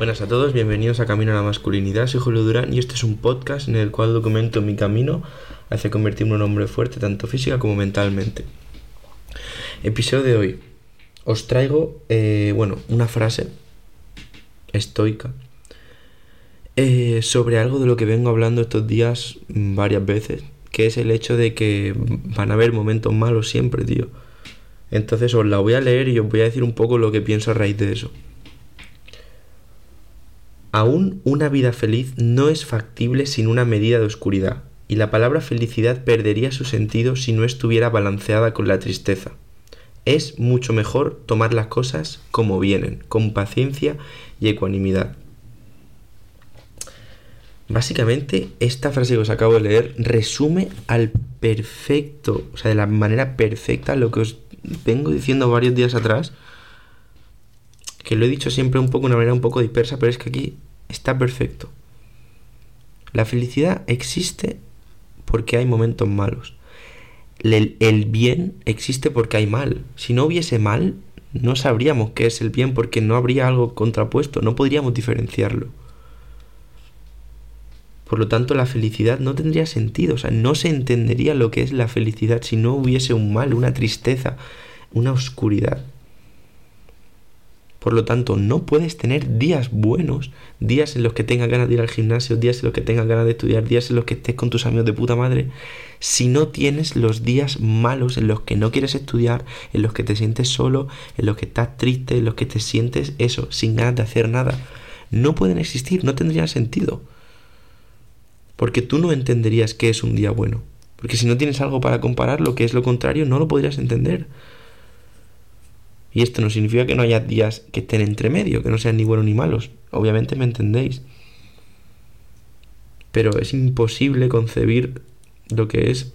Buenas a todos, bienvenidos a Camino a la Masculinidad. Soy Julio Durán y este es un podcast en el cual documento mi camino hacia convertirme en un hombre fuerte, tanto física como mentalmente. Episodio de hoy. Os traigo, eh, bueno, una frase estoica eh, sobre algo de lo que vengo hablando estos días varias veces, que es el hecho de que van a haber momentos malos siempre, tío. Entonces os la voy a leer y os voy a decir un poco lo que pienso a raíz de eso. Aún una vida feliz no es factible sin una medida de oscuridad, y la palabra felicidad perdería su sentido si no estuviera balanceada con la tristeza. Es mucho mejor tomar las cosas como vienen, con paciencia y ecuanimidad. Básicamente, esta frase que os acabo de leer resume al perfecto, o sea, de la manera perfecta lo que os vengo diciendo varios días atrás, que lo he dicho siempre un poco una manera un poco dispersa, pero es que aquí está perfecto. La felicidad existe porque hay momentos malos. El, bien existe porque hay mal. Si no hubiese mal, no sabríamos qué es el bien porque no habría algo contrapuesto, no podríamos diferenciarlo. Por lo tanto, la felicidad no tendría sentido, o sea, no se entendería lo que es la felicidad si no hubiese un mal, una tristeza, una oscuridad. Por lo tanto, no puedes tener días buenos, días en los que tengas ganas de ir al gimnasio, días en los que tengas ganas de estudiar, días en los que estés con tus amigos de puta madre, si no tienes los días malos en los que no quieres estudiar, en los que te sientes solo, en los que estás triste, en los que te sientes eso, sin ganas de hacer nada. No pueden existir, no tendrían sentido. Porque tú no entenderías qué es un día bueno. Porque si no tienes algo para comparar, lo que es lo contrario, no lo podrías entender. Y esto no significa que no haya días que estén entre medio, que no sean ni buenos ni malos. Obviamente me entendéis. Pero es imposible concebir lo que es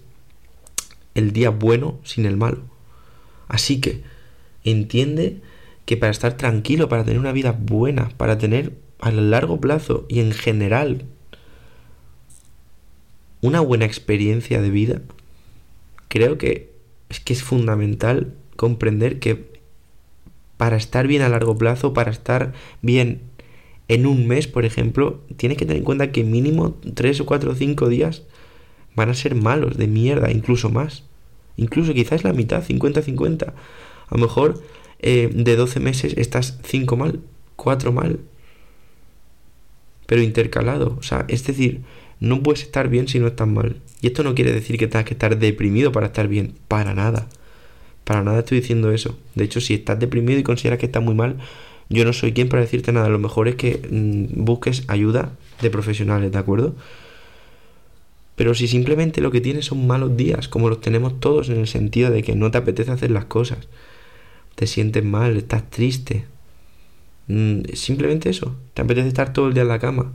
el día bueno sin el malo. Así que entiende que para estar tranquilo, para tener una vida buena, para tener a largo plazo y en general una buena experiencia de vida, creo que es que es fundamental comprender que para estar bien a largo plazo, para estar bien en un mes, por ejemplo, tienes que tener en cuenta que mínimo 3 o 4 o 5 días van a ser malos, de mierda, incluso más. Incluso quizás la mitad, 50-50. A lo mejor eh, de 12 meses estás 5 mal, 4 mal. Pero intercalado. O sea, es decir, no puedes estar bien si no estás mal. Y esto no quiere decir que tengas que estar deprimido para estar bien. Para nada. Para nada estoy diciendo eso. De hecho, si estás deprimido y consideras que estás muy mal, yo no soy quien para decirte nada. Lo mejor es que mm, busques ayuda de profesionales, ¿de acuerdo? Pero si simplemente lo que tienes son malos días, como los tenemos todos en el sentido de que no te apetece hacer las cosas, te sientes mal, estás triste, mm, simplemente eso, te apetece estar todo el día en la cama,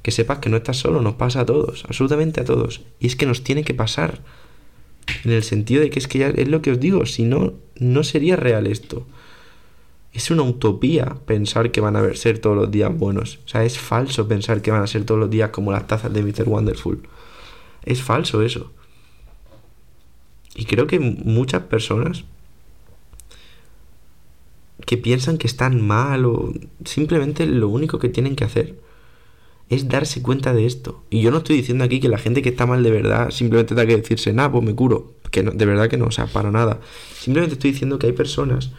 que sepas que no estás solo, nos pasa a todos, absolutamente a todos, y es que nos tiene que pasar. En el sentido de que es que ya es lo que os digo, si no, no sería real esto. Es una utopía pensar que van a ser todos los días buenos. O sea, es falso pensar que van a ser todos los días como las tazas de Mr. Wonderful. Es falso eso. Y creo que muchas personas que piensan que están mal o simplemente lo único que tienen que hacer es darse cuenta de esto. Y yo no estoy diciendo aquí que la gente que está mal de verdad simplemente tenga que decirse, nada, pues me curo. Que no, de verdad que no, o sea, para nada. Simplemente estoy diciendo que hay personas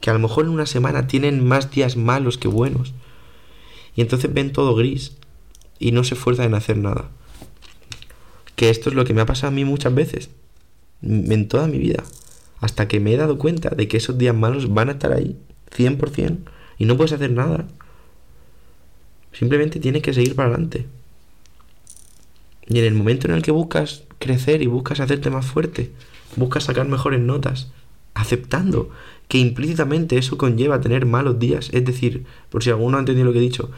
que a lo mejor en una semana tienen más días malos que buenos. Y entonces ven todo gris y no se esfuerzan en hacer nada. Que esto es lo que me ha pasado a mí muchas veces. En toda mi vida. Hasta que me he dado cuenta de que esos días malos van a estar ahí. 100%. Y no puedes hacer nada. Simplemente tienes que seguir para adelante. Y en el momento en el que buscas crecer y buscas hacerte más fuerte, buscas sacar mejores notas, aceptando que implícitamente eso conlleva tener malos días. Es decir, por si alguno ha entendido lo que he dicho,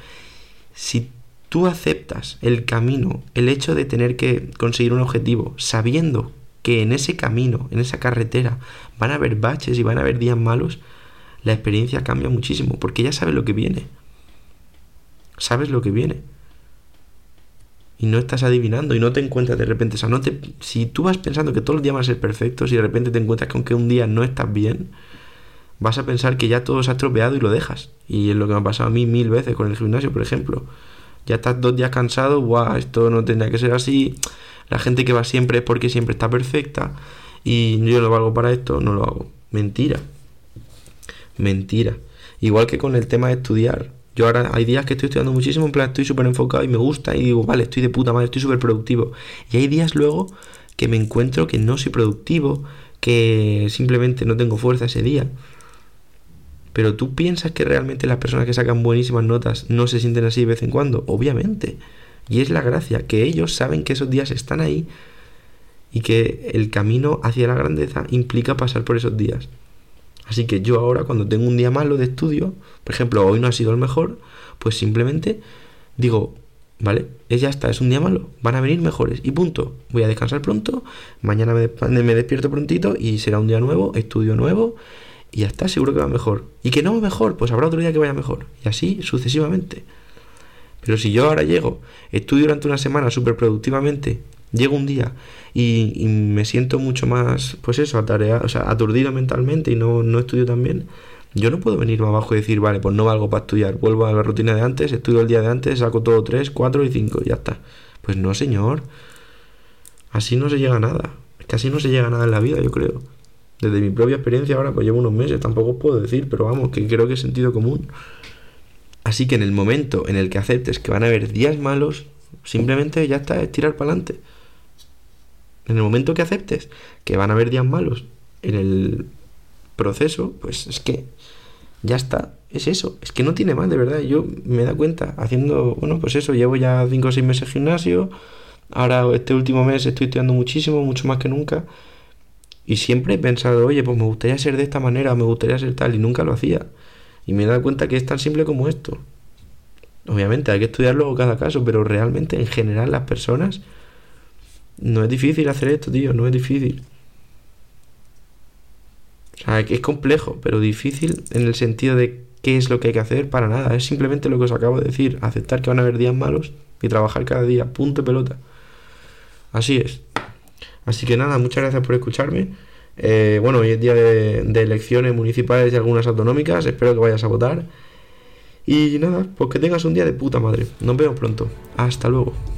si tú aceptas el camino, el hecho de tener que conseguir un objetivo, sabiendo que en ese camino, en esa carretera, van a haber baches y van a haber días malos, la experiencia cambia muchísimo, porque ya sabes lo que viene sabes lo que viene. Y no estás adivinando y no te encuentras de repente. O sea, no te, si tú vas pensando que todos los días van a ser perfectos y de repente te encuentras con que un día no estás bien, vas a pensar que ya todo se ha estropeado y lo dejas. Y es lo que me ha pasado a mí mil veces con el gimnasio, por ejemplo. Ya estás dos días cansado, guau, esto no tendría que ser así. La gente que va siempre es porque siempre está perfecta. Y yo no valgo para esto, no lo hago. Mentira. Mentira. Igual que con el tema de estudiar. Yo ahora hay días que estoy estudiando muchísimo, en plan estoy súper enfocado y me gusta y digo, vale, estoy de puta madre, estoy súper productivo. Y hay días luego que me encuentro que no soy productivo, que simplemente no tengo fuerza ese día. Pero tú piensas que realmente las personas que sacan buenísimas notas no se sienten así de vez en cuando, obviamente. Y es la gracia, que ellos saben que esos días están ahí y que el camino hacia la grandeza implica pasar por esos días. Así que yo ahora cuando tengo un día malo de estudio, por ejemplo, hoy no ha sido el mejor, pues simplemente digo, vale, es ya está, es un día malo, van a venir mejores y punto. Voy a descansar pronto, mañana me, me despierto prontito y será un día nuevo, estudio nuevo y ya está, seguro que va mejor. Y que no va mejor, pues habrá otro día que vaya mejor. Y así sucesivamente. Pero si yo ahora llego, estudio durante una semana súper productivamente llego un día y, me siento mucho más, pues eso, atareado, o sea, aturdido mentalmente y no, no estudio tan bien, yo no puedo venir más abajo y decir, vale, pues no valgo para estudiar, vuelvo a la rutina de antes, estudio el día de antes, saco todo 3, 4 y 5, ya está. Pues no, señor. Así no se llega a nada. Así no se llega a nada en la vida, yo creo. Desde mi propia experiencia ahora, pues llevo unos meses, tampoco os puedo decir, pero vamos, que creo que es sentido común. Así que en el momento en el que aceptes que van a haber días malos, simplemente ya está, es tirar para adelante. En el momento que aceptes que van a haber días malos en el proceso, pues es que ya está, es eso, es que no tiene más, de verdad. Yo me da cuenta haciendo, bueno, pues eso, llevo ya 5 o 6 meses gimnasio, ahora este último mes estoy estudiando muchísimo, mucho más que nunca, y siempre he pensado, oye, pues me gustaría ser de esta manera, me gustaría ser tal, y nunca lo hacía. Y me he dado cuenta que es tan simple como esto. Obviamente hay que estudiar luego cada caso, pero realmente en general las personas no es difícil hacer esto, tío, no es difícil. O sea, es complejo, pero difícil en el sentido de qué es lo que hay que hacer para nada. Es simplemente lo que os acabo de decir, aceptar que van a haber días malos y trabajar cada día, punto pelota. Así es. Así que nada, muchas gracias por escucharme. Eh, bueno, hoy es día de, de elecciones municipales y algunas autonómicas, espero que vayas a votar. Y nada, pues que tengas un día de puta madre. Nos vemos pronto. Hasta luego.